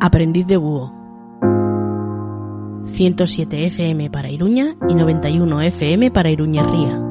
Aprendiz de búho. 107 FM para Iruña y 91 FM para Iruñerría.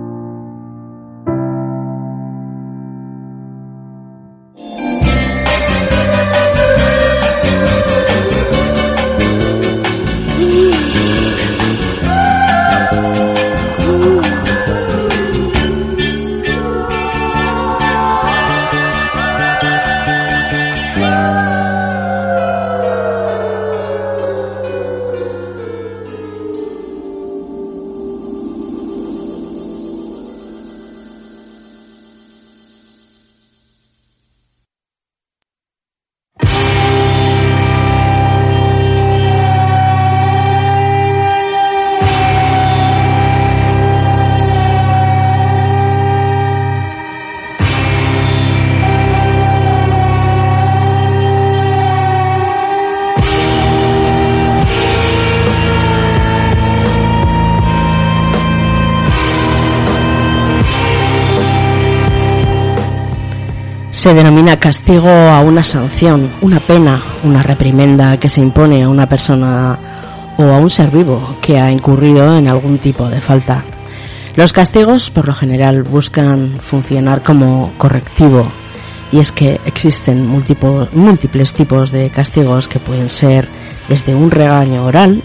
Se denomina castigo a una sanción, una pena, una reprimenda que se impone a una persona o a un ser vivo que ha incurrido en algún tipo de falta. Los castigos, por lo general, buscan funcionar como correctivo y es que existen múltiples tipos de castigos que pueden ser desde un regaño oral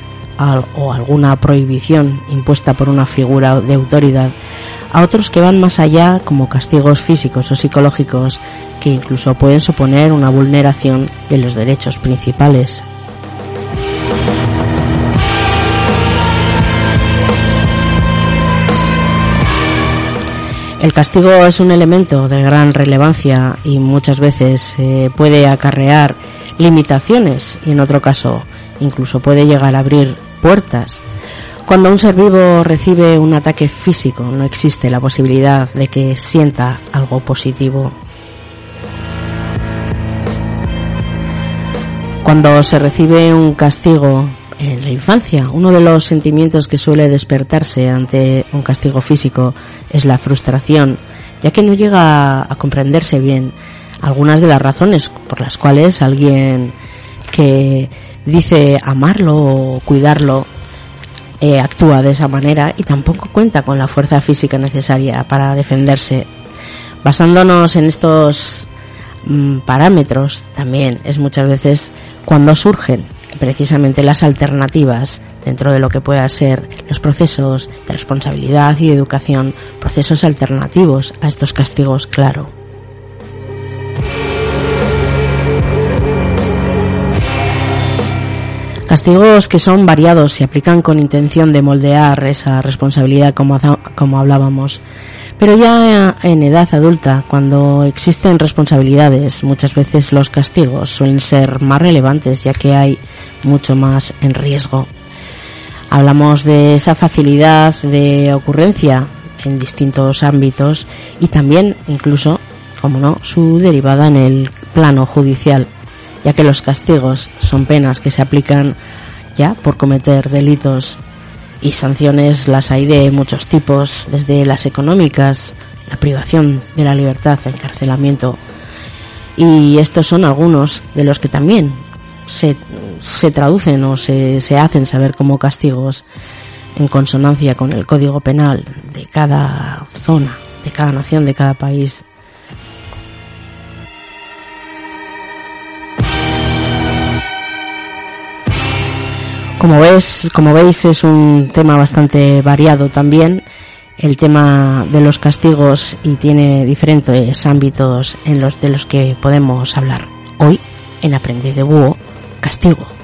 o alguna prohibición impuesta por una figura de autoridad a otros que van más allá como castigos físicos o psicológicos que incluso pueden suponer una vulneración de los derechos principales. El castigo es un elemento de gran relevancia y muchas veces eh, puede acarrear limitaciones y en otro caso incluso puede llegar a abrir puertas cuando un ser vivo recibe un ataque físico, no existe la posibilidad de que sienta algo positivo. Cuando se recibe un castigo en la infancia, uno de los sentimientos que suele despertarse ante un castigo físico es la frustración, ya que no llega a comprenderse bien algunas de las razones por las cuales alguien que dice amarlo o cuidarlo eh, actúa de esa manera y tampoco cuenta con la fuerza física necesaria para defenderse. Basándonos en estos mm, parámetros también es muchas veces cuando surgen precisamente las alternativas dentro de lo que pueda ser los procesos de responsabilidad y educación, procesos alternativos a estos castigos, claro. Castigos que son variados se aplican con intención de moldear esa responsabilidad como, como hablábamos. Pero ya en edad adulta, cuando existen responsabilidades, muchas veces los castigos suelen ser más relevantes ya que hay mucho más en riesgo. Hablamos de esa facilidad de ocurrencia en distintos ámbitos y también incluso, como no, su derivada en el plano judicial ya que los castigos son penas que se aplican ya por cometer delitos y sanciones las hay de muchos tipos, desde las económicas, la privación de la libertad, el encarcelamiento. Y estos son algunos de los que también se, se traducen o se, se hacen saber como castigos en consonancia con el código penal de cada zona, de cada nación, de cada país Como ves, como veis es un tema bastante variado también el tema de los castigos y tiene diferentes ámbitos en los de los que podemos hablar. Hoy en Aprendiz de Búho, castigo.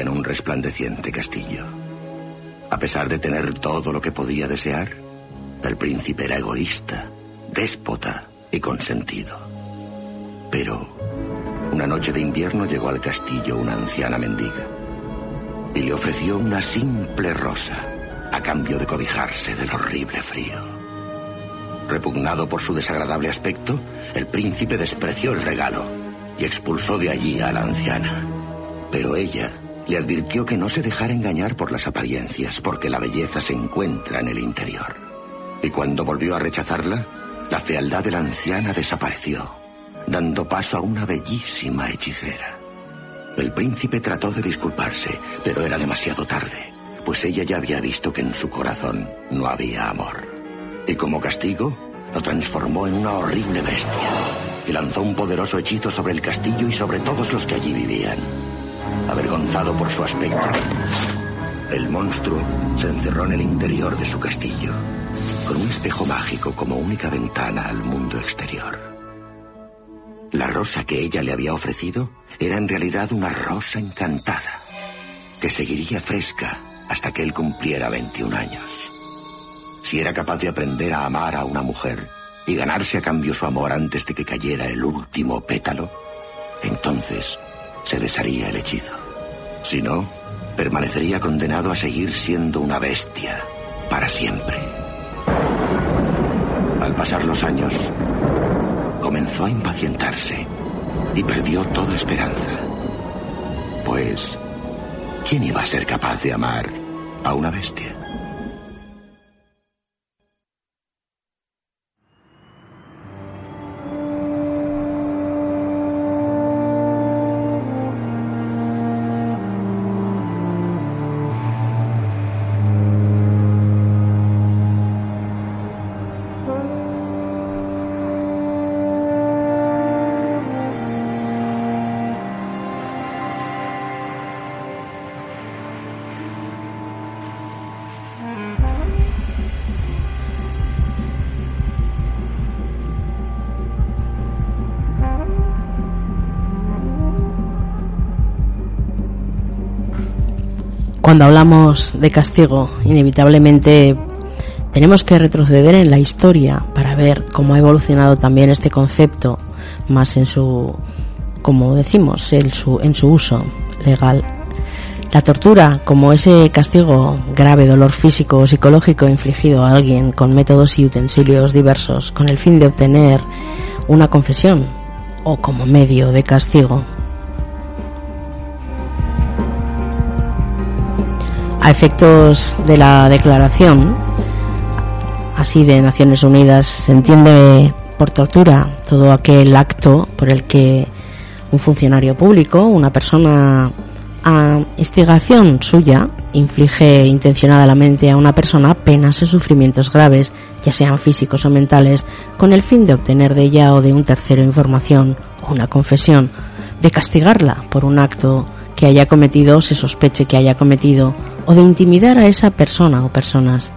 En un resplandeciente castillo. A pesar de tener todo lo que podía desear, el príncipe era egoísta, déspota y consentido. Pero una noche de invierno llegó al castillo una anciana mendiga y le ofreció una simple rosa a cambio de cobijarse del horrible frío. Repugnado por su desagradable aspecto, el príncipe despreció el regalo y expulsó de allí a la anciana. Pero ella le advirtió que no se dejara engañar por las apariencias, porque la belleza se encuentra en el interior. Y cuando volvió a rechazarla, la fealdad de la anciana desapareció, dando paso a una bellísima hechicera. El príncipe trató de disculparse, pero era demasiado tarde, pues ella ya había visto que en su corazón no había amor. Y como castigo, lo transformó en una horrible bestia y lanzó un poderoso hechizo sobre el castillo y sobre todos los que allí vivían. Avergonzado por su aspecto, el monstruo se encerró en el interior de su castillo, con un espejo mágico como única ventana al mundo exterior. La rosa que ella le había ofrecido era en realidad una rosa encantada, que seguiría fresca hasta que él cumpliera 21 años. Si era capaz de aprender a amar a una mujer y ganarse a cambio su amor antes de que cayera el último pétalo, entonces se desharía el hechizo. Si no, permanecería condenado a seguir siendo una bestia para siempre. Al pasar los años, comenzó a impacientarse y perdió toda esperanza. Pues, ¿quién iba a ser capaz de amar a una bestia? Cuando hablamos de castigo, inevitablemente tenemos que retroceder en la historia para ver cómo ha evolucionado también este concepto, más en su, como decimos, en su, uso legal. La tortura, como ese castigo grave, dolor físico o psicológico infligido a alguien con métodos y utensilios diversos con el fin de obtener una confesión o como medio de castigo. A efectos de la declaración, así de Naciones Unidas, se entiende por tortura todo aquel acto por el que un funcionario público, una persona a instigación suya, inflige intencionadamente a una persona penas o sufrimientos graves, ya sean físicos o mentales, con el fin de obtener de ella o de un tercero información o una confesión, de castigarla por un acto que haya cometido o se sospeche que haya cometido, o de intimidar a esa persona o personas.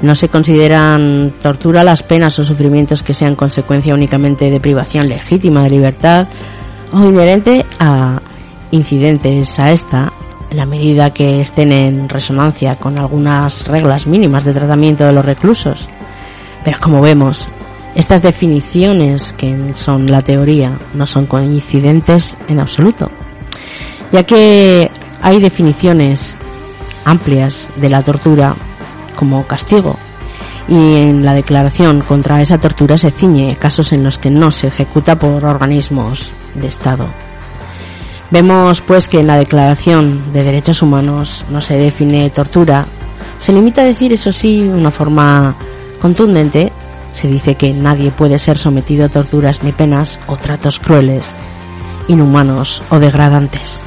No se consideran tortura las penas o sufrimientos que sean consecuencia únicamente de privación legítima de libertad o inherente a incidentes a esta, en la medida que estén en resonancia con algunas reglas mínimas de tratamiento de los reclusos. Pero como vemos, estas definiciones que son la teoría no son coincidentes en absoluto, ya que hay definiciones amplias de la tortura como castigo y en la declaración contra esa tortura se ciñe casos en los que no se ejecuta por organismos de Estado. Vemos pues que en la Declaración de Derechos Humanos no se define tortura, se limita a decir eso sí una forma contundente, se dice que nadie puede ser sometido a torturas ni penas o tratos crueles, inhumanos o degradantes.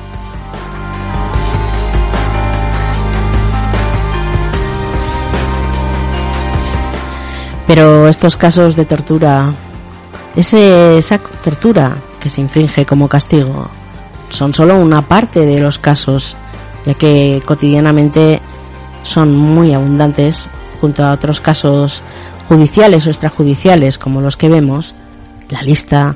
Pero estos casos de tortura, ese, esa tortura que se infringe como castigo, son solo una parte de los casos, ya que cotidianamente son muy abundantes junto a otros casos judiciales o extrajudiciales como los que vemos. La lista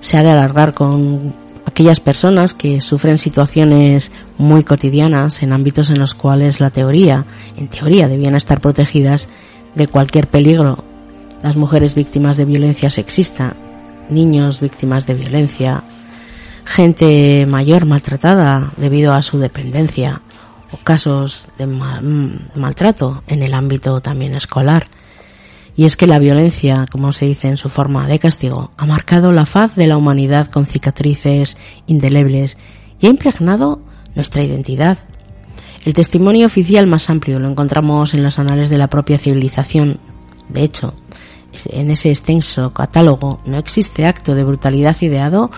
se ha de alargar con aquellas personas que sufren situaciones muy cotidianas en ámbitos en los cuales la teoría, en teoría, debían estar protegidas de cualquier peligro las mujeres víctimas de violencia sexista, niños víctimas de violencia, gente mayor maltratada debido a su dependencia o casos de mm, maltrato en el ámbito también escolar. Y es que la violencia, como se dice en su forma de castigo, ha marcado la faz de la humanidad con cicatrices indelebles y ha impregnado nuestra identidad. El testimonio oficial más amplio lo encontramos en los anales de la propia civilización. De hecho, en ese extenso catálogo no existe acto de brutalidad ideado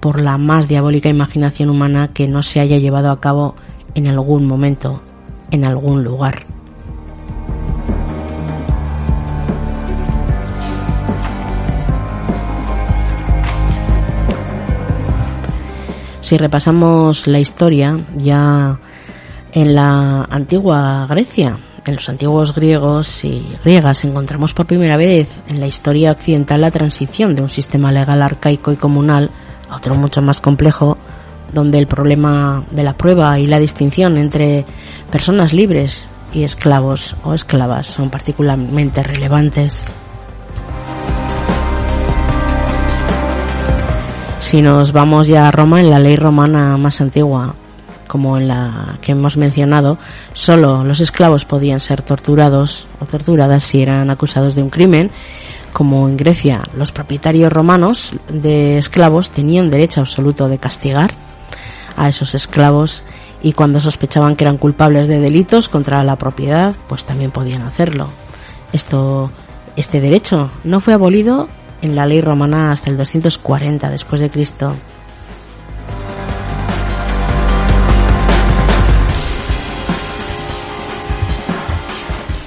por la más diabólica imaginación humana que no se haya llevado a cabo en algún momento, en algún lugar. Si repasamos la historia, ya en la antigua Grecia, en los antiguos griegos y griegas encontramos por primera vez en la historia occidental la transición de un sistema legal arcaico y comunal a otro mucho más complejo, donde el problema de la prueba y la distinción entre personas libres y esclavos o esclavas son particularmente relevantes. Si nos vamos ya a Roma, en la ley romana más antigua, como en la que hemos mencionado, solo los esclavos podían ser torturados o torturadas si eran acusados de un crimen. Como en Grecia, los propietarios romanos de esclavos tenían derecho absoluto de castigar a esos esclavos y cuando sospechaban que eran culpables de delitos contra la propiedad, pues también podían hacerlo. Esto, este derecho no fue abolido en la ley romana hasta el 240 después de Cristo.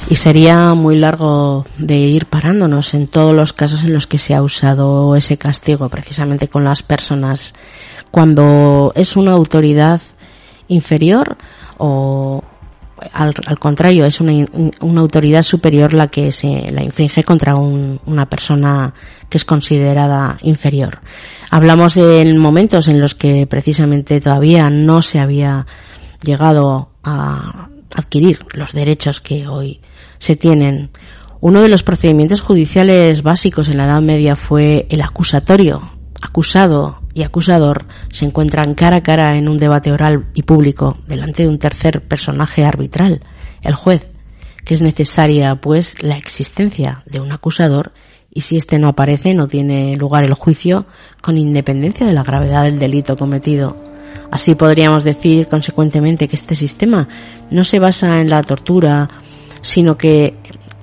Y sería muy largo de ir parándonos en todos los casos en los que se ha usado ese castigo precisamente con las personas cuando es una autoridad inferior o al, contrario es una, una, autoridad superior la que se la infringe contra una persona que es considerada inferior. Hablamos de momentos en los que precisamente todavía no se había llegado a adquirir los derechos que hoy se tienen. Uno de los procedimientos judiciales básicos en la Edad Media fue el acusatorio. Acusado y acusador se encuentran cara a cara en un debate oral y público delante de un tercer personaje arbitral, el juez, que es necesaria pues la existencia de un acusador y si éste no aparece no tiene lugar el juicio con independencia de la gravedad del delito cometido. Así podríamos decir consecuentemente que este sistema no se basa en la tortura, sino que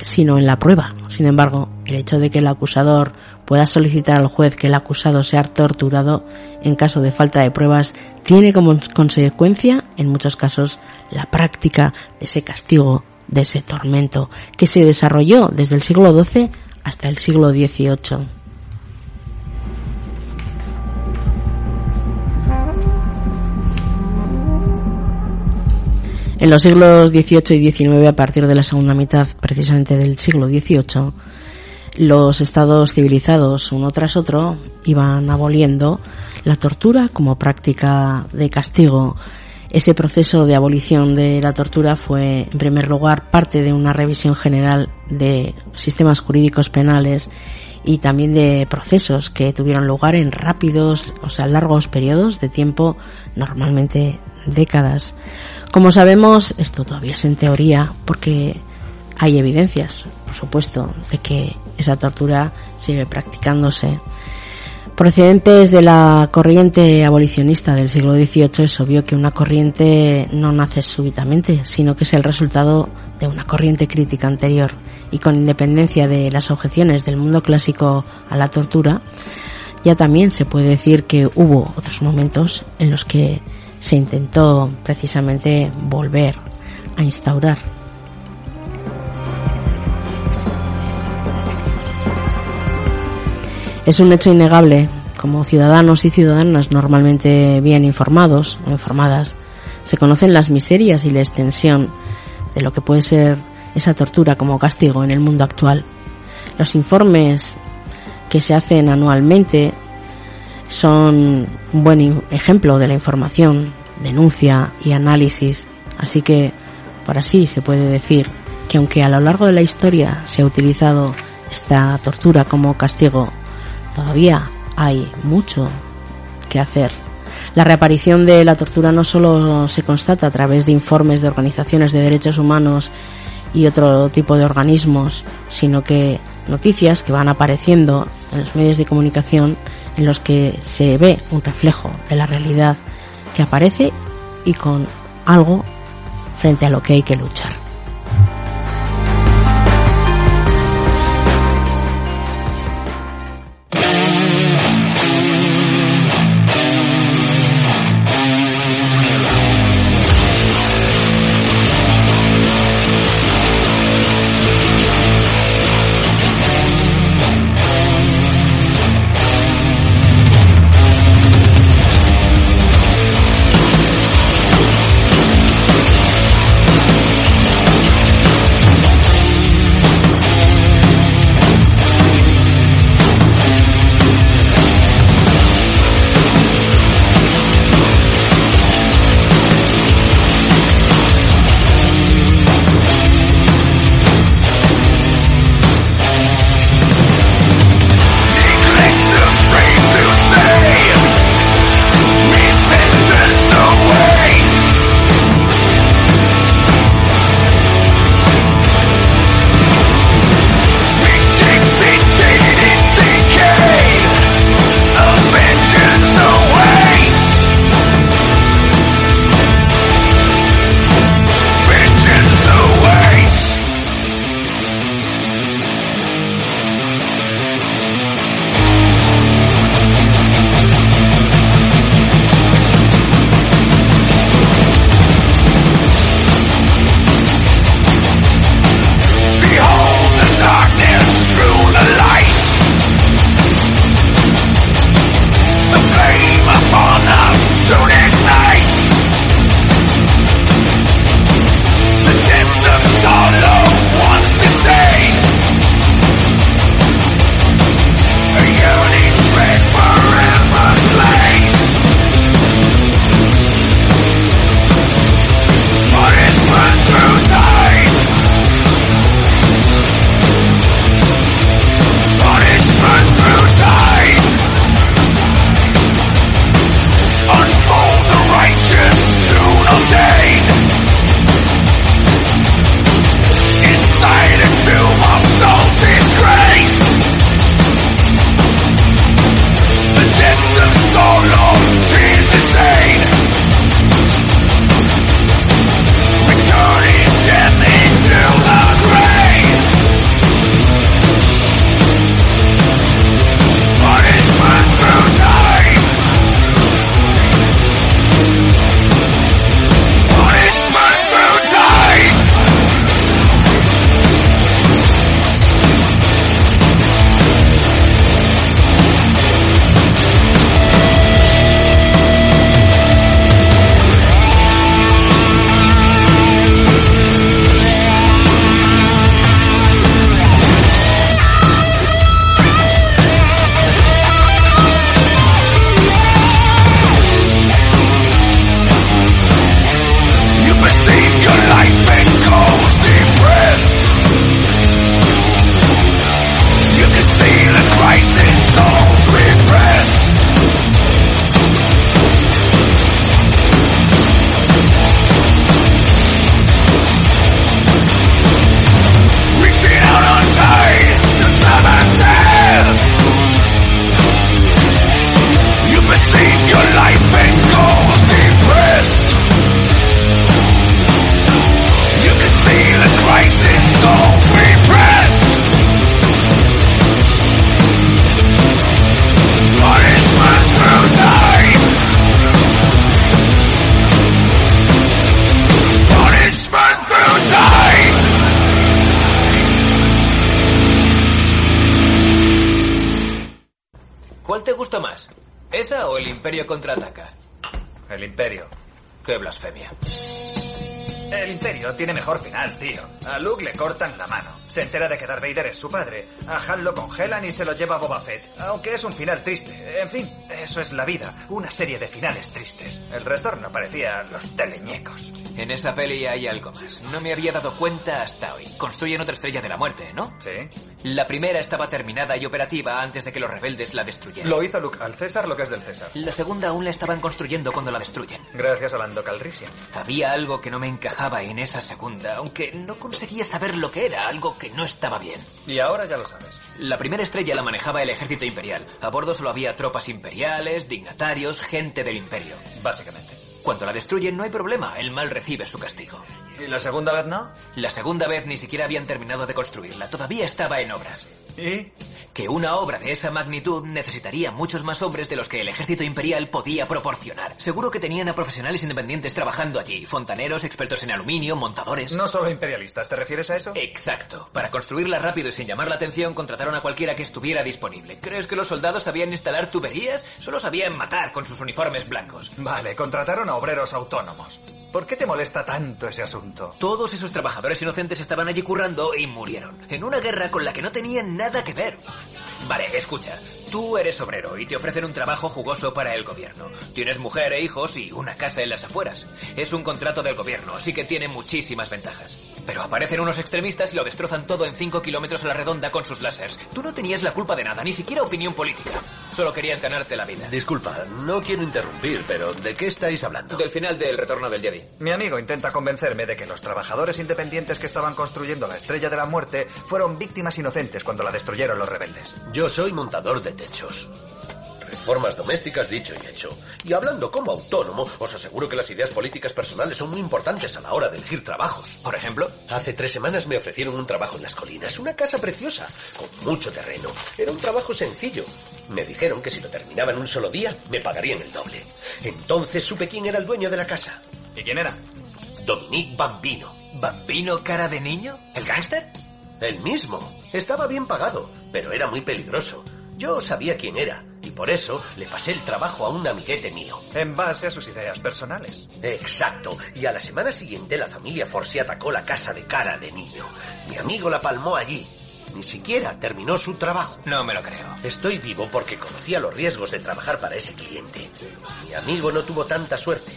sino en la prueba. Sin embargo, el hecho de que el acusador pueda solicitar al juez que el acusado sea torturado en caso de falta de pruebas tiene como consecuencia, en muchos casos, la práctica de ese castigo, de ese tormento, que se desarrolló desde el siglo XII hasta el siglo XVIII. En los siglos XVIII y XIX, a partir de la segunda mitad precisamente del siglo XVIII, los estados civilizados, uno tras otro, iban aboliendo la tortura como práctica de castigo. Ese proceso de abolición de la tortura fue, en primer lugar, parte de una revisión general de sistemas jurídicos penales y también de procesos que tuvieron lugar en rápidos, o sea, largos periodos de tiempo, normalmente décadas. Como sabemos, esto todavía es en teoría porque hay evidencias, por supuesto, de que esa tortura sigue practicándose. Procedentes de la corriente abolicionista del siglo XVIII es obvio que una corriente no nace súbitamente, sino que es el resultado de una corriente crítica anterior y con independencia de las objeciones del mundo clásico a la tortura, ya también se puede decir que hubo otros momentos en los que se intentó precisamente volver a instaurar. Es un hecho innegable, como ciudadanos y ciudadanas normalmente bien informados o informadas, se conocen las miserias y la extensión de lo que puede ser esa tortura como castigo en el mundo actual. Los informes que se hacen anualmente son un buen ejemplo de la información, denuncia y análisis. Así que, por así se puede decir que aunque a lo largo de la historia se ha utilizado esta tortura como castigo, todavía hay mucho que hacer. La reaparición de la tortura no solo se constata a través de informes de organizaciones de derechos humanos y otro tipo de organismos, sino que noticias que van apareciendo en los medios de comunicación en los que se ve un reflejo de la realidad que aparece y con algo frente a lo que hay que luchar. El Imperio tiene mejor final, tío. A Luke le cortan la mano. Se entera de que Darth Vader es su padre. A Han lo congelan y se lo lleva Boba Fett. Aunque es un final triste. En fin, eso es la vida. Una serie de finales tristes. El retorno parecía los teleñecos. En esa peli hay algo más. No me había dado cuenta hasta hoy. Construyen otra estrella de la muerte, ¿no? ¿Sí? La primera estaba terminada y operativa antes de que los rebeldes la destruyeran. Lo hizo Luke al César lo que es del César. La segunda aún la estaban construyendo cuando la destruyen. Gracias a Lando Calrissian. Había algo que no me encajaba en esa segunda, aunque no conseguía saber lo que era, algo que no estaba bien. Y ahora ya lo sabes. La primera estrella la manejaba el ejército imperial. A bordo solo había tropas imperiales, dignatarios, gente del imperio. Básicamente. Cuando la destruyen no hay problema, el mal recibe su castigo. ¿Y la segunda vez no? La segunda vez ni siquiera habían terminado de construirla, todavía estaba en obras. ¿Y? Que una obra de esa magnitud necesitaría muchos más hombres de los que el ejército imperial podía proporcionar. Seguro que tenían a profesionales independientes trabajando allí, fontaneros, expertos en aluminio, montadores. No solo imperialistas, ¿te refieres a eso? Exacto. Para construirla rápido y sin llamar la atención, contrataron a cualquiera que estuviera disponible. ¿Crees que los soldados sabían instalar tuberías? Solo sabían matar con sus uniformes blancos. Vale, contrataron a obreros autónomos. ¿Por qué te molesta tanto ese asunto? Todos esos trabajadores inocentes estaban allí currando y murieron. En una guerra con la que no tenían nada que ver. Vale, escucha. Tú eres obrero y te ofrecen un trabajo jugoso para el gobierno. Tienes mujer e hijos y una casa en las afueras. Es un contrato del gobierno, así que tiene muchísimas ventajas. Pero aparecen unos extremistas y lo destrozan todo en 5 kilómetros a la redonda con sus láseres. Tú no tenías la culpa de nada, ni siquiera opinión política. Solo querías ganarte la vida. Disculpa, no quiero interrumpir, pero ¿de qué estáis hablando? Del final del retorno del Jedi. Mi amigo intenta convencerme de que los trabajadores independientes que estaban construyendo la Estrella de la Muerte fueron víctimas inocentes cuando la destruyeron los rebeldes. Yo soy montador de techos. Reformas domésticas dicho y hecho. Y hablando como autónomo, os aseguro que las ideas políticas personales son muy importantes a la hora de elegir trabajos. Por ejemplo, Hace tres semanas me ofrecieron un trabajo en las colinas, una casa preciosa, con mucho terreno. Era un trabajo sencillo. Me dijeron que si lo terminaba en un solo día, me pagarían el doble. Entonces supe quién era el dueño de la casa. ¿Y quién era? Dominique Bambino. ¿Bambino cara de niño? ¿El gángster? El mismo. Estaba bien pagado, pero era muy peligroso. Yo sabía quién era, y por eso le pasé el trabajo a un amiguete mío. En base a sus ideas personales. Exacto. Y a la semana siguiente la familia Forsi atacó la casa de cara de niño. Mi amigo la palmó allí. Ni siquiera terminó su trabajo. No me lo creo. Estoy vivo porque conocía los riesgos de trabajar para ese cliente. Mi amigo no tuvo tanta suerte.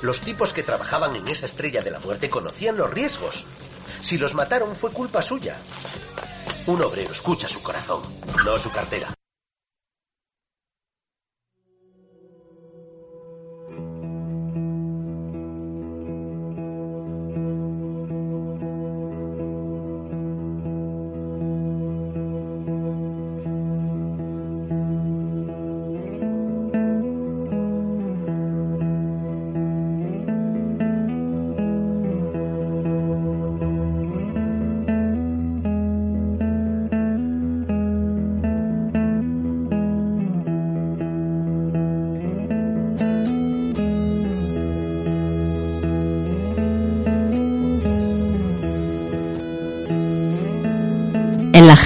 Los tipos que trabajaban en esa estrella de la muerte conocían los riesgos. Si los mataron fue culpa suya. Un obrero escucha su corazón, no su cartera.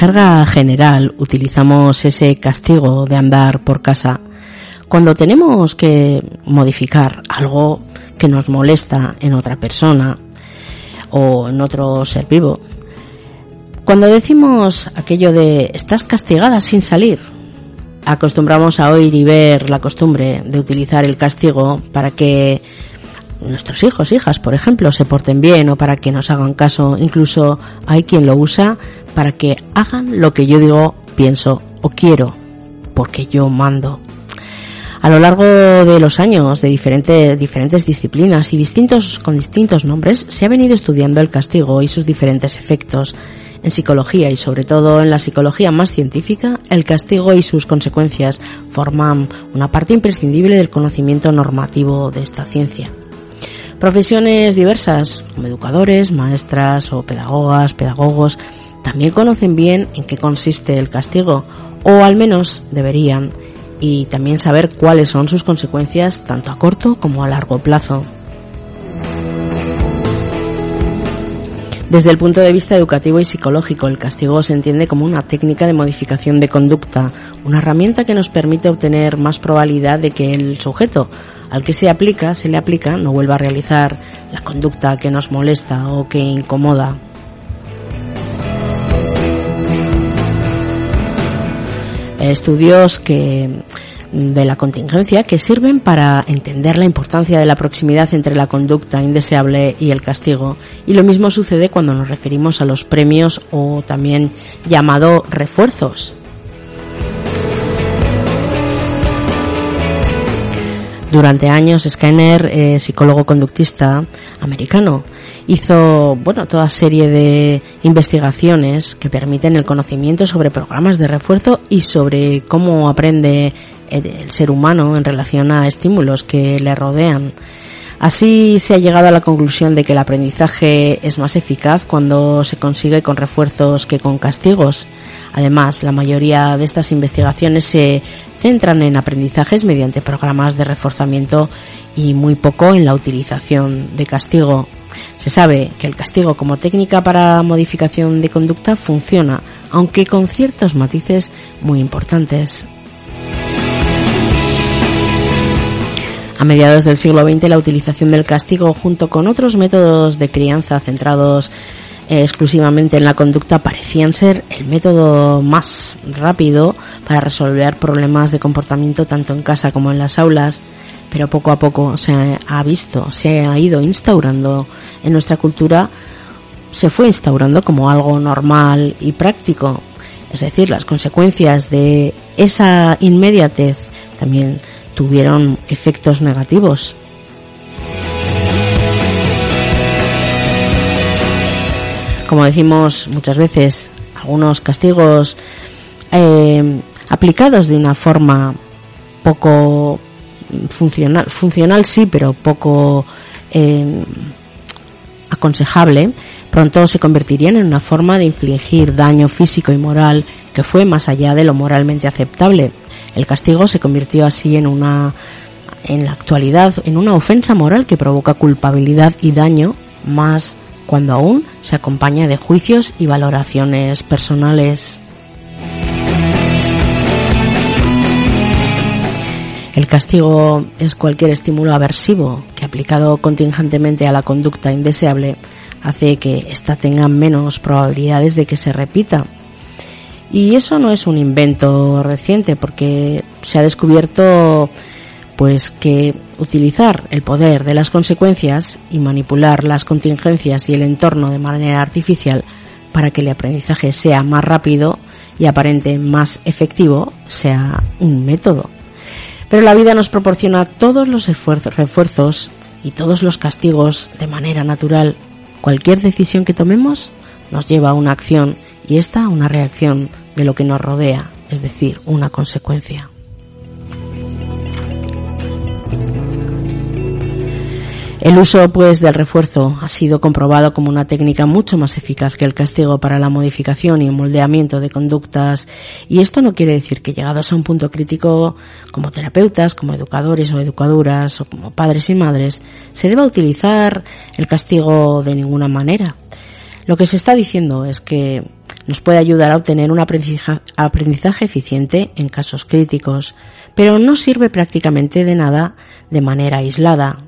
Jerga general utilizamos ese castigo de andar por casa cuando tenemos que modificar algo que nos molesta en otra persona o en otro ser vivo. Cuando decimos aquello de estás castigada sin salir, acostumbramos a oír y ver la costumbre de utilizar el castigo para que nuestros hijos, hijas, por ejemplo, se porten bien o para que nos hagan caso. Incluso hay quien lo usa para que hagan lo que yo digo, pienso o quiero, porque yo mando. A lo largo de los años de diferentes, diferentes disciplinas y distintos, con distintos nombres, se ha venido estudiando el castigo y sus diferentes efectos. En psicología y sobre todo en la psicología más científica, el castigo y sus consecuencias forman una parte imprescindible del conocimiento normativo de esta ciencia. Profesiones diversas, como educadores, maestras o pedagogas, pedagogos, también conocen bien en qué consiste el castigo, o al menos deberían, y también saber cuáles son sus consecuencias tanto a corto como a largo plazo. Desde el punto de vista educativo y psicológico, el castigo se entiende como una técnica de modificación de conducta, una herramienta que nos permite obtener más probabilidad de que el sujeto al que se aplica, se le aplica, no vuelva a realizar la conducta que nos molesta o que incomoda. Estudios que de la contingencia que sirven para entender la importancia de la proximidad entre la conducta indeseable y el castigo. Y lo mismo sucede cuando nos referimos a los premios o también llamado refuerzos. Durante años, Skinner, eh, psicólogo conductista americano, hizo, bueno, toda serie de investigaciones que permiten el conocimiento sobre programas de refuerzo y sobre cómo aprende el ser humano en relación a estímulos que le rodean. Así se ha llegado a la conclusión de que el aprendizaje es más eficaz cuando se consigue con refuerzos que con castigos. Además, la mayoría de estas investigaciones se centran en aprendizajes mediante programas de reforzamiento y muy poco en la utilización de castigo. Se sabe que el castigo como técnica para modificación de conducta funciona, aunque con ciertos matices muy importantes. A mediados del siglo XX la utilización del castigo junto con otros métodos de crianza centrados eh, exclusivamente en la conducta parecían ser el método más rápido para resolver problemas de comportamiento tanto en casa como en las aulas, pero poco a poco se ha visto, se ha ido instaurando en nuestra cultura, se fue instaurando como algo normal y práctico. Es decir, las consecuencias de esa inmediatez también tuvieron efectos negativos. Como decimos muchas veces, algunos castigos eh, aplicados de una forma poco funcional, funcional sí, pero poco eh, aconsejable, pronto se convertirían en una forma de infligir daño físico y moral que fue más allá de lo moralmente aceptable. El castigo se convirtió así en una en la actualidad en una ofensa moral que provoca culpabilidad y daño más cuando aún se acompaña de juicios y valoraciones personales. El castigo es cualquier estímulo aversivo que aplicado contingentemente a la conducta indeseable hace que ésta tenga menos probabilidades de que se repita y eso no es un invento reciente porque se ha descubierto pues que utilizar el poder de las consecuencias y manipular las contingencias y el entorno de manera artificial para que el aprendizaje sea más rápido y aparente más efectivo sea un método. Pero la vida nos proporciona todos los refuerzos y todos los castigos de manera natural. Cualquier decisión que tomemos nos lleva a una acción y esta a una reacción de lo que nos rodea, es decir, una consecuencia. El uso, pues, del refuerzo ha sido comprobado como una técnica mucho más eficaz que el castigo para la modificación y moldeamiento de conductas. Y esto no quiere decir que llegados a un punto crítico, como terapeutas, como educadores o educadoras, o como padres y madres, se deba utilizar el castigo de ninguna manera. Lo que se está diciendo es que nos puede ayudar a obtener un aprendizaje eficiente en casos críticos, pero no sirve prácticamente de nada de manera aislada.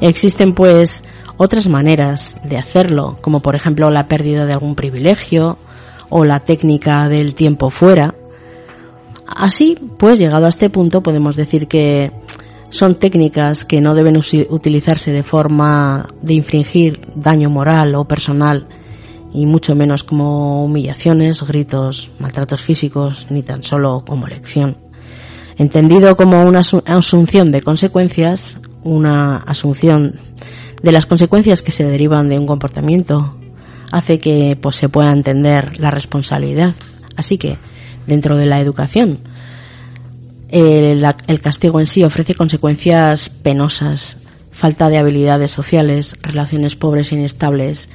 Existen pues otras maneras de hacerlo, como por ejemplo la pérdida de algún privilegio o la técnica del tiempo fuera. Así, pues llegado a este punto podemos decir que son técnicas que no deben utilizarse de forma de infringir daño moral o personal y mucho menos como humillaciones, gritos, maltratos físicos, ni tan solo como lección. Entendido como una asunción de consecuencias, una asunción de las consecuencias que se derivan de un comportamiento, hace que pues, se pueda entender la responsabilidad. Así que, dentro de la educación, el, castigo en sí ofrece consecuencias penosas, falta de habilidades sociales, relaciones pobres e inestables.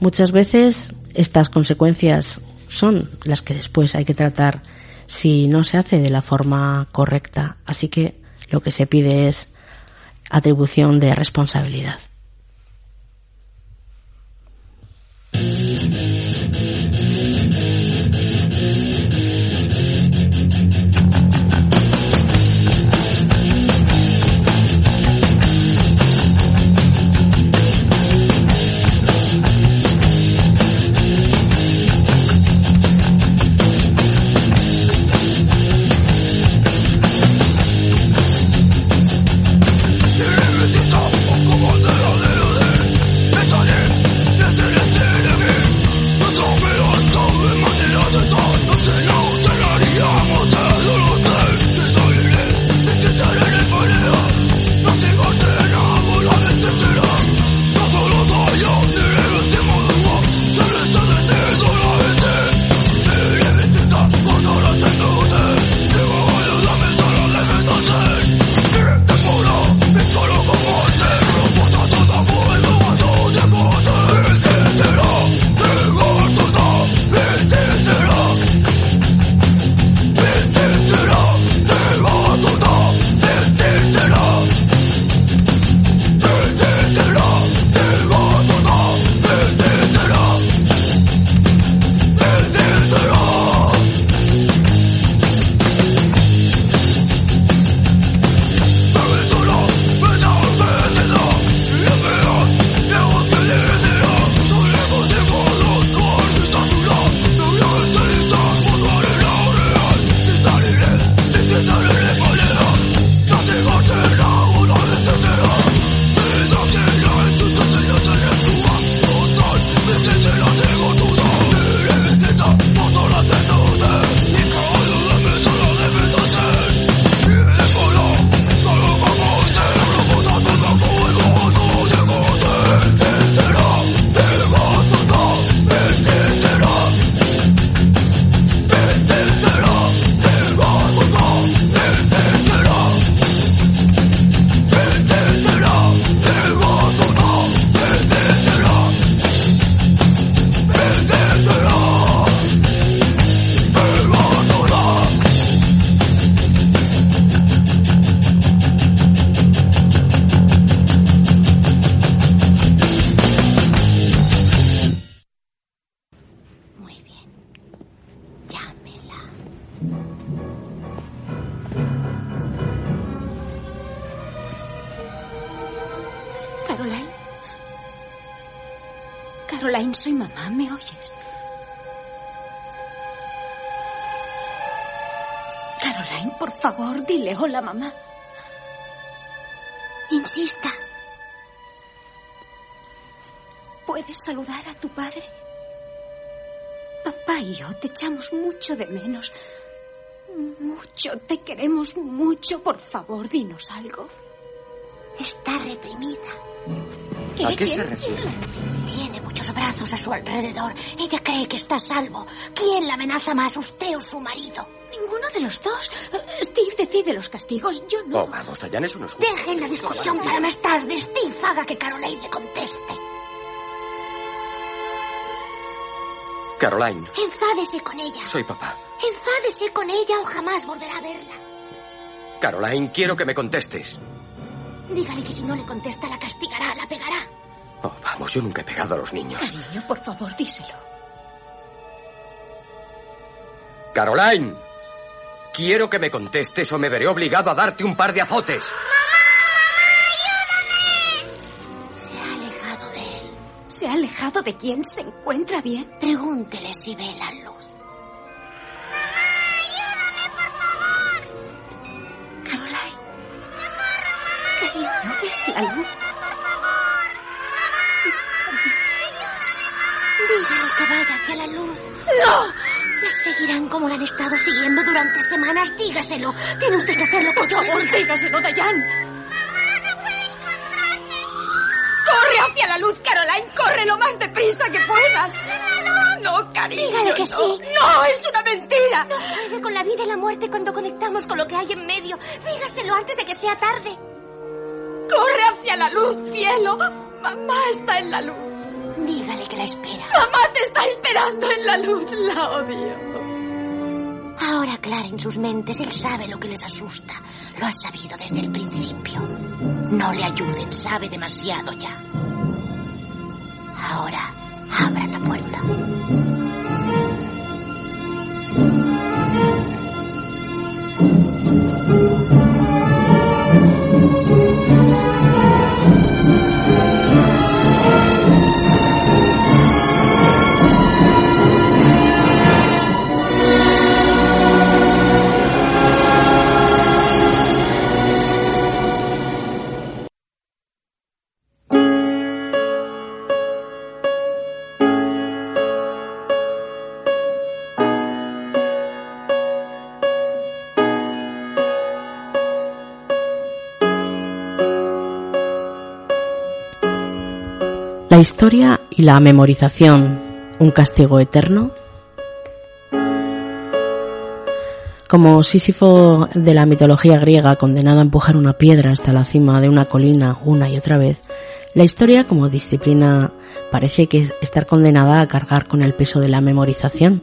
Muchas veces estas consecuencias son las que después hay que tratar si no se hace de la forma correcta. Así que lo que se pide es atribución de responsabilidad. Mucho de menos. Mucho, te queremos mucho. Por favor, dinos algo. Está reprimida. ¿A qué se refiere? Tiene muchos brazos a su alrededor. Ella cree que está a salvo. ¿Quién la amenaza más, usted o su marido? Ninguno de los dos. Steve decide los castigos, yo no. Oh, vamos, no es justo. Dejen la discusión para más tarde. Steve haga que Caroline le conteste. Caroline, Enfádese con ella. soy papá. Enfádese con ella o jamás volverá a verla. Caroline, quiero que me contestes. Dígale que si no le contesta la castigará, la pegará. Oh, vamos, yo nunca he pegado a los niños. Cariño, por favor, díselo. Caroline, quiero que me contestes o me veré obligado a darte un par de azotes. Se ¿Se ha alejado de quién? ¿Se encuentra bien? Pregúntele si ve la luz. Caroline. Cariño, ¿ves la luz? Dígale que vaya hacia la luz. ¡No! La seguirán como la han estado siguiendo durante semanas. Dígaselo. Tiene usted que hacerlo le diga. dígaselo, Dayan. ¡Corre hacia la luz, Caroline! ¡Corre lo más deprisa que puedas! No, cariño, Dígale que no. sí. ¡No, es una mentira! No puede con la vida y la muerte cuando conectamos con lo que hay en medio. Dígaselo antes de que sea tarde. ¡Corre hacia la luz, cielo! Mamá está en la luz. Dígale que la espera. Mamá te está esperando en la luz. La odio. Ahora aclaren sus mentes. Él sabe lo que les asusta. Lo ha sabido desde el principio. No le ayuden. Sabe demasiado ya. Ahora, abran la puerta. La historia y la memorización, un castigo eterno. Como Sísifo de la mitología griega condenado a empujar una piedra hasta la cima de una colina una y otra vez, la historia como disciplina parece que es estar condenada a cargar con el peso de la memorización.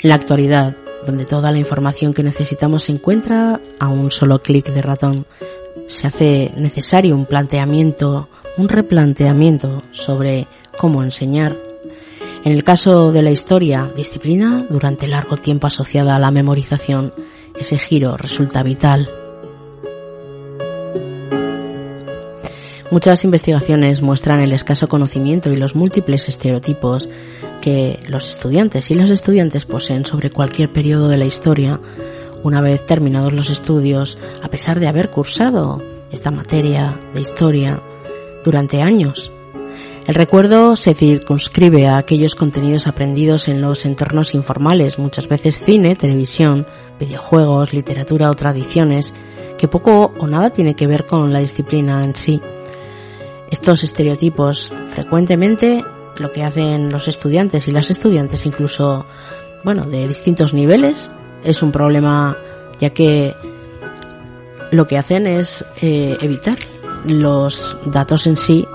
En la actualidad, donde toda la información que necesitamos se encuentra a un solo clic de ratón, se hace necesario un planteamiento, un replanteamiento sobre cómo enseñar. En el caso de la historia, disciplina, durante largo tiempo asociada a la memorización, ese giro resulta vital. Muchas investigaciones muestran el escaso conocimiento y los múltiples estereotipos que los estudiantes y las estudiantes poseen sobre cualquier periodo de la historia una vez terminados los estudios, a pesar de haber cursado esta materia de historia durante años. El recuerdo se circunscribe a aquellos contenidos aprendidos en los entornos informales, muchas veces cine, televisión, videojuegos, literatura o tradiciones, que poco o nada tiene que ver con la disciplina en sí. Estos estereotipos frecuentemente lo que hacen los estudiantes y las estudiantes incluso, bueno, de distintos niveles, es un problema ya que lo que hacen es eh, evitar los datos en sí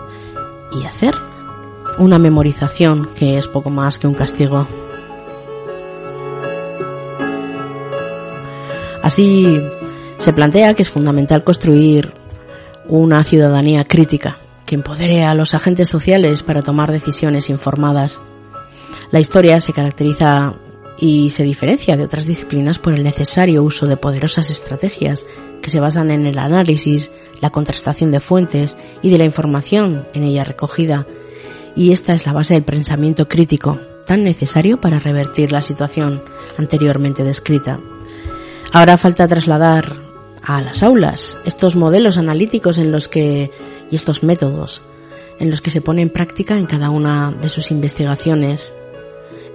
y hacer una memorización que es poco más que un castigo. Así se plantea que es fundamental construir una ciudadanía crítica que empodere a los agentes sociales para tomar decisiones informadas. La historia se caracteriza y se diferencia de otras disciplinas por el necesario uso de poderosas estrategias que se basan en el análisis, la contrastación de fuentes y de la información en ella recogida. Y esta es la base del pensamiento crítico, tan necesario para revertir la situación anteriormente descrita. Ahora falta trasladar a las aulas estos modelos analíticos en los que y estos métodos en los que se pone en práctica en cada una de sus investigaciones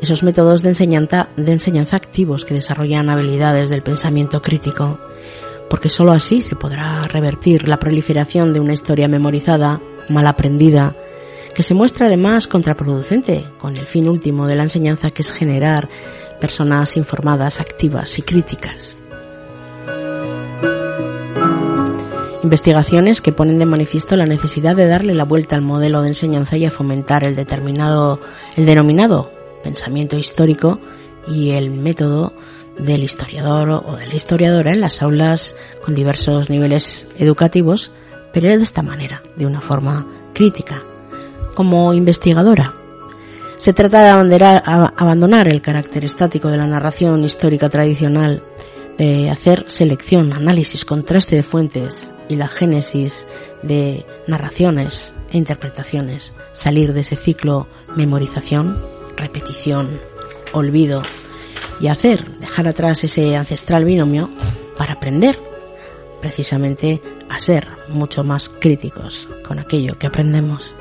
esos métodos de enseñanza, de enseñanza activos que desarrollan habilidades del pensamiento crítico, porque sólo así se podrá revertir la proliferación de una historia memorizada, mal aprendida, que se muestra además contraproducente con el fin último de la enseñanza que es generar personas informadas, activas y críticas. Investigaciones que ponen de manifiesto la necesidad de darle la vuelta al modelo de enseñanza y a fomentar el determinado, el denominado pensamiento histórico y el método del historiador o de la historiadora en las aulas con diversos niveles educativos, pero de esta manera, de una forma crítica, como investigadora. Se trata de abandonar el carácter estático de la narración histórica tradicional, de hacer selección, análisis, contraste de fuentes y la génesis de narraciones e interpretaciones, salir de ese ciclo memorización repetición, olvido y hacer, dejar atrás ese ancestral binomio para aprender precisamente a ser mucho más críticos con aquello que aprendemos.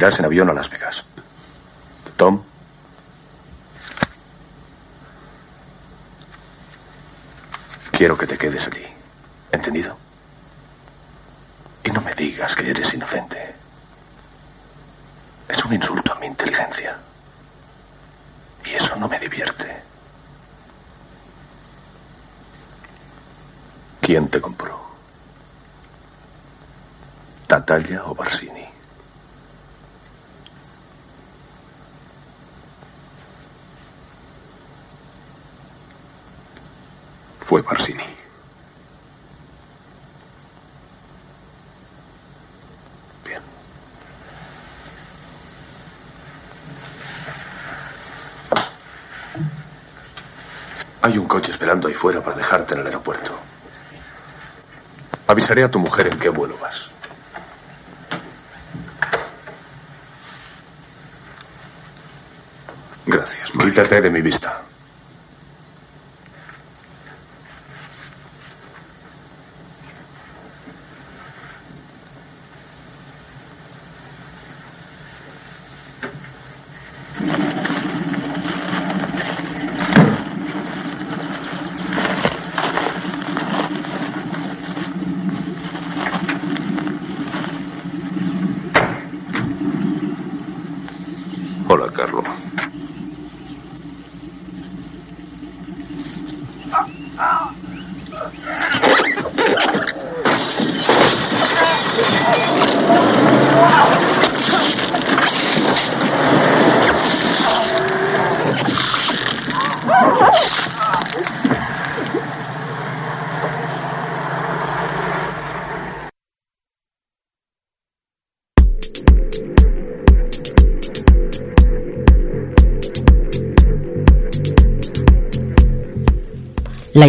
Irás en avión a Las Vegas. Tom. Quiero que te quedes allí. ¿Entendido? Y no me digas que eres inocente. Es un insulto a mi inteligencia. Y eso no me divierte. ¿Quién te compró? ¿Tatalla o Barsini? Fue Barsini. Bien. Hay un coche esperando ahí fuera para dejarte en el aeropuerto. Avisaré a tu mujer en qué vuelo vas. Gracias. Quítate de mi vista.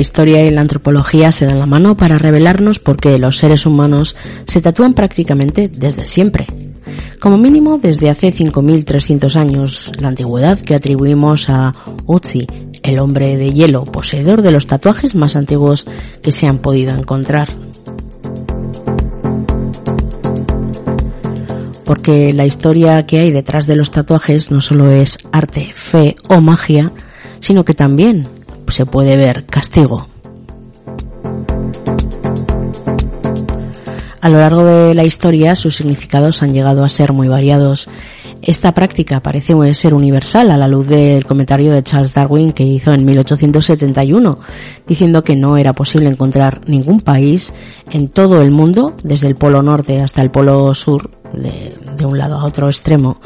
Historia y la antropología se dan la mano para revelarnos por qué los seres humanos se tatúan prácticamente desde siempre. Como mínimo desde hace 5.300 años, la antigüedad que atribuimos a Utsi, el hombre de hielo, poseedor de los tatuajes más antiguos que se han podido encontrar. Porque la historia que hay detrás de los tatuajes no solo es arte, fe o magia, sino que también se puede ver castigo. A lo largo de la historia sus significados han llegado a ser muy variados. Esta práctica parece ser universal a la luz del comentario de Charles Darwin que hizo en 1871, diciendo que no era posible encontrar ningún país en todo el mundo, desde el polo norte hasta el polo sur, de, de un lado a otro extremo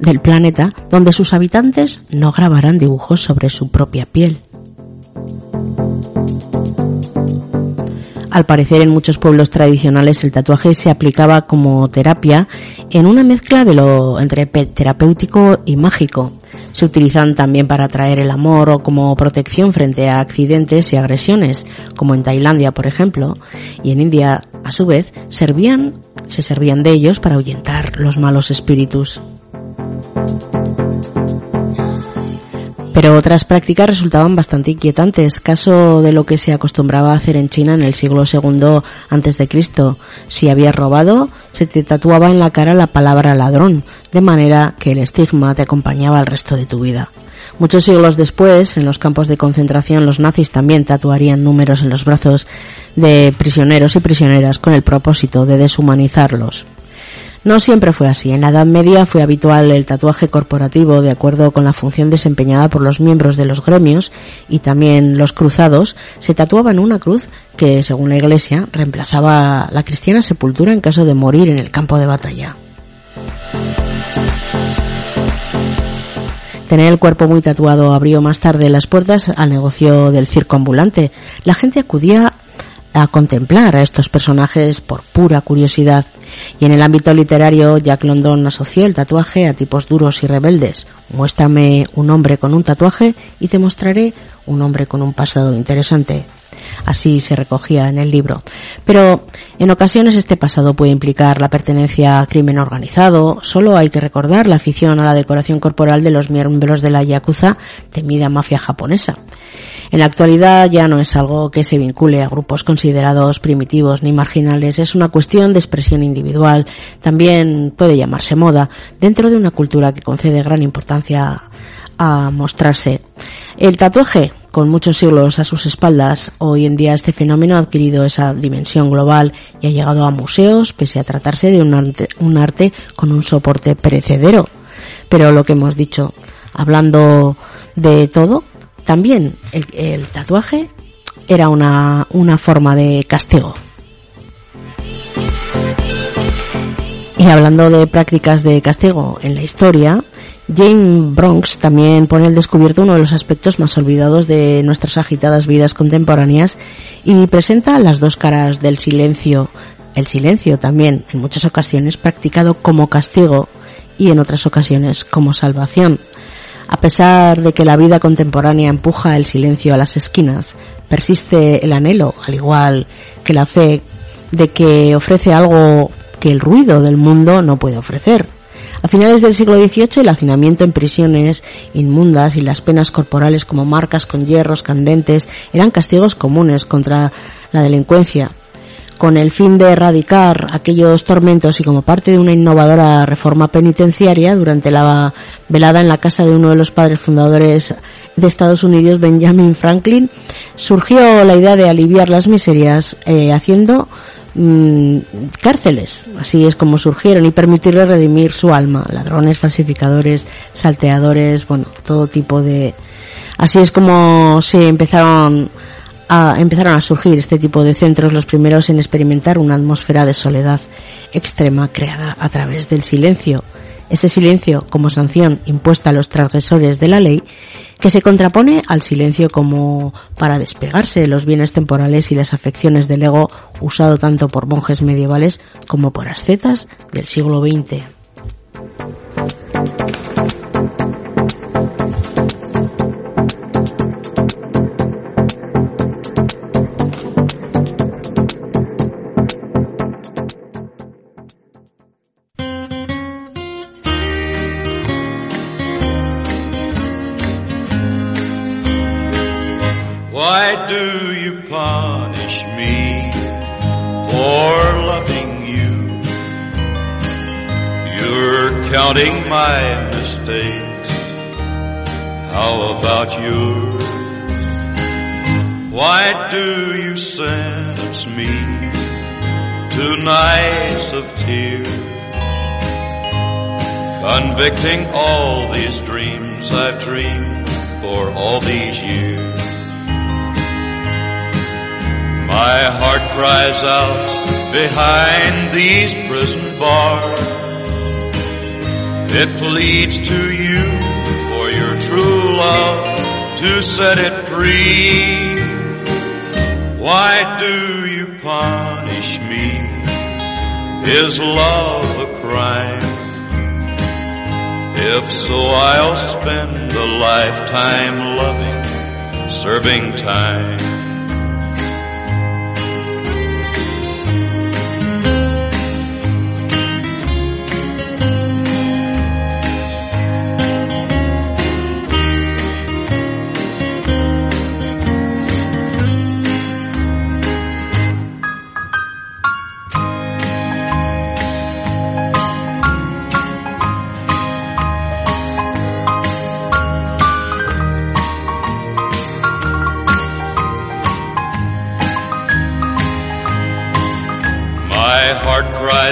del planeta, donde sus habitantes no grabaran dibujos sobre su propia piel. Al parecer en muchos pueblos tradicionales el tatuaje se aplicaba como terapia en una mezcla de lo entre terapéutico y mágico. Se utilizan también para atraer el amor o como protección frente a accidentes y agresiones, como en Tailandia, por ejemplo, y en India, a su vez, servían, se servían de ellos para ahuyentar los malos espíritus. Pero otras prácticas resultaban bastante inquietantes, caso de lo que se acostumbraba a hacer en China en el siglo II antes de Cristo. Si habías robado, se te tatuaba en la cara la palabra ladrón, de manera que el estigma te acompañaba el resto de tu vida. Muchos siglos después, en los campos de concentración, los nazis también tatuarían números en los brazos de prisioneros y prisioneras con el propósito de deshumanizarlos. No siempre fue así. En la Edad Media fue habitual el tatuaje corporativo de acuerdo con la función desempeñada por los miembros de los gremios y también los cruzados se tatuaban una cruz que, según la Iglesia, reemplazaba la cristiana sepultura en caso de morir en el campo de batalla. Tener el cuerpo muy tatuado abrió más tarde las puertas al negocio del circo ambulante. La gente acudía a contemplar a estos personajes por pura curiosidad. Y en el ámbito literario, Jack London asoció el tatuaje a tipos duros y rebeldes. Muéstrame un hombre con un tatuaje y te mostraré un hombre con un pasado interesante. Así se recogía en el libro. Pero en ocasiones este pasado puede implicar la pertenencia a crimen organizado. Solo hay que recordar la afición a la decoración corporal de los miembros de la Yakuza, temida mafia japonesa. En la actualidad ya no es algo que se vincule a grupos considerados primitivos ni marginales, es una cuestión de expresión individual, también puede llamarse moda, dentro de una cultura que concede gran importancia a mostrarse. El tatuaje, con muchos siglos a sus espaldas, hoy en día este fenómeno ha adquirido esa dimensión global y ha llegado a museos, pese a tratarse de un arte, un arte con un soporte perecedero. Pero lo que hemos dicho, hablando de todo, también el, tatuaje era una, una forma de castigo. Y hablando de prácticas de castigo en la historia, Jane Bronx también pone al descubierto uno de los aspectos más olvidados de nuestras agitadas vidas contemporáneas y presenta las dos caras del silencio. El silencio también, en muchas ocasiones, practicado como castigo y en otras ocasiones como salvación. A pesar de que la vida contemporánea empuja el silencio a las esquinas, persiste el anhelo, al igual que la fe, de que ofrece algo que el ruido del mundo no puede ofrecer. A finales del siglo XVIII el hacinamiento en prisiones inmundas y las penas corporales como marcas con hierros candentes eran castigos comunes contra la delincuencia. Con el fin de erradicar aquellos tormentos y como parte de una innovadora reforma penitenciaria, durante la velada en la casa de uno de los padres fundadores de Estados Unidos, Benjamin Franklin, surgió la idea de aliviar las miserias eh, haciendo mm, cárceles, así es como surgieron, y permitirles redimir su alma, ladrones, falsificadores, salteadores, bueno, todo tipo de... Así es como se empezaron a, empezaron a surgir este tipo de centros, los primeros en experimentar una atmósfera de soledad extrema creada a través del silencio. Este silencio como sanción impuesta a los transgresores de la ley, que se contrapone al silencio como para despegarse de los bienes temporales y las afecciones del ego usado tanto por monjes medievales como por ascetas del siglo XX. Convicting all these dreams I've dreamed for all these years. My heart cries out behind these prison bars. It pleads to you for your true love to set it free. Why do you punish me? Is love a crime? If so, I'll spend a lifetime loving, serving time.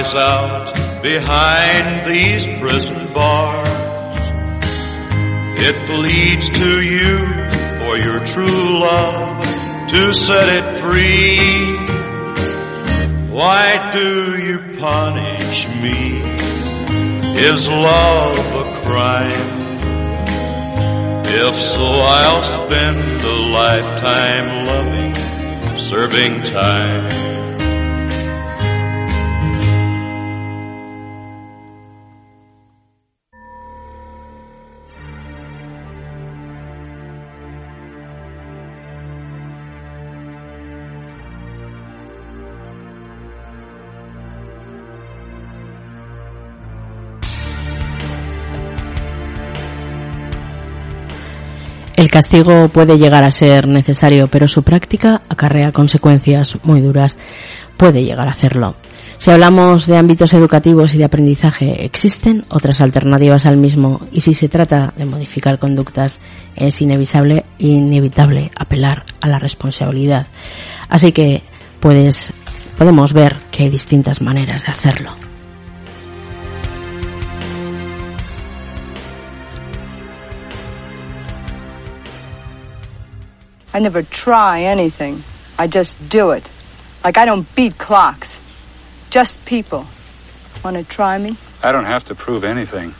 Cries out behind these prison bars. It leads to you for your true love to set it free. Why do you punish me? Is love a crime? If so, I'll spend a lifetime loving, serving time. El castigo puede llegar a ser necesario, pero su práctica acarrea consecuencias muy duras. Puede llegar a hacerlo. Si hablamos de ámbitos educativos y de aprendizaje, existen otras alternativas al mismo y si se trata de modificar conductas, es inevitable, inevitable apelar a la responsabilidad. Así que puedes, podemos ver que hay distintas maneras de hacerlo. I never try anything. I just do it. Like I don't beat clocks. Just people. Want to try me? I don't have to prove anything.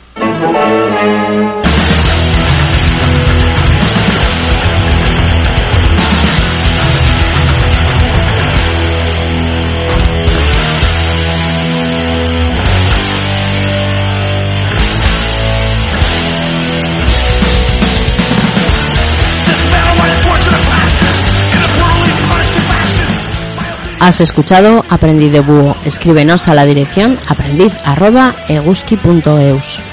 Has escuchado Aprendiz de Búho. Escríbenos a la dirección aprendiz@eguski.eus.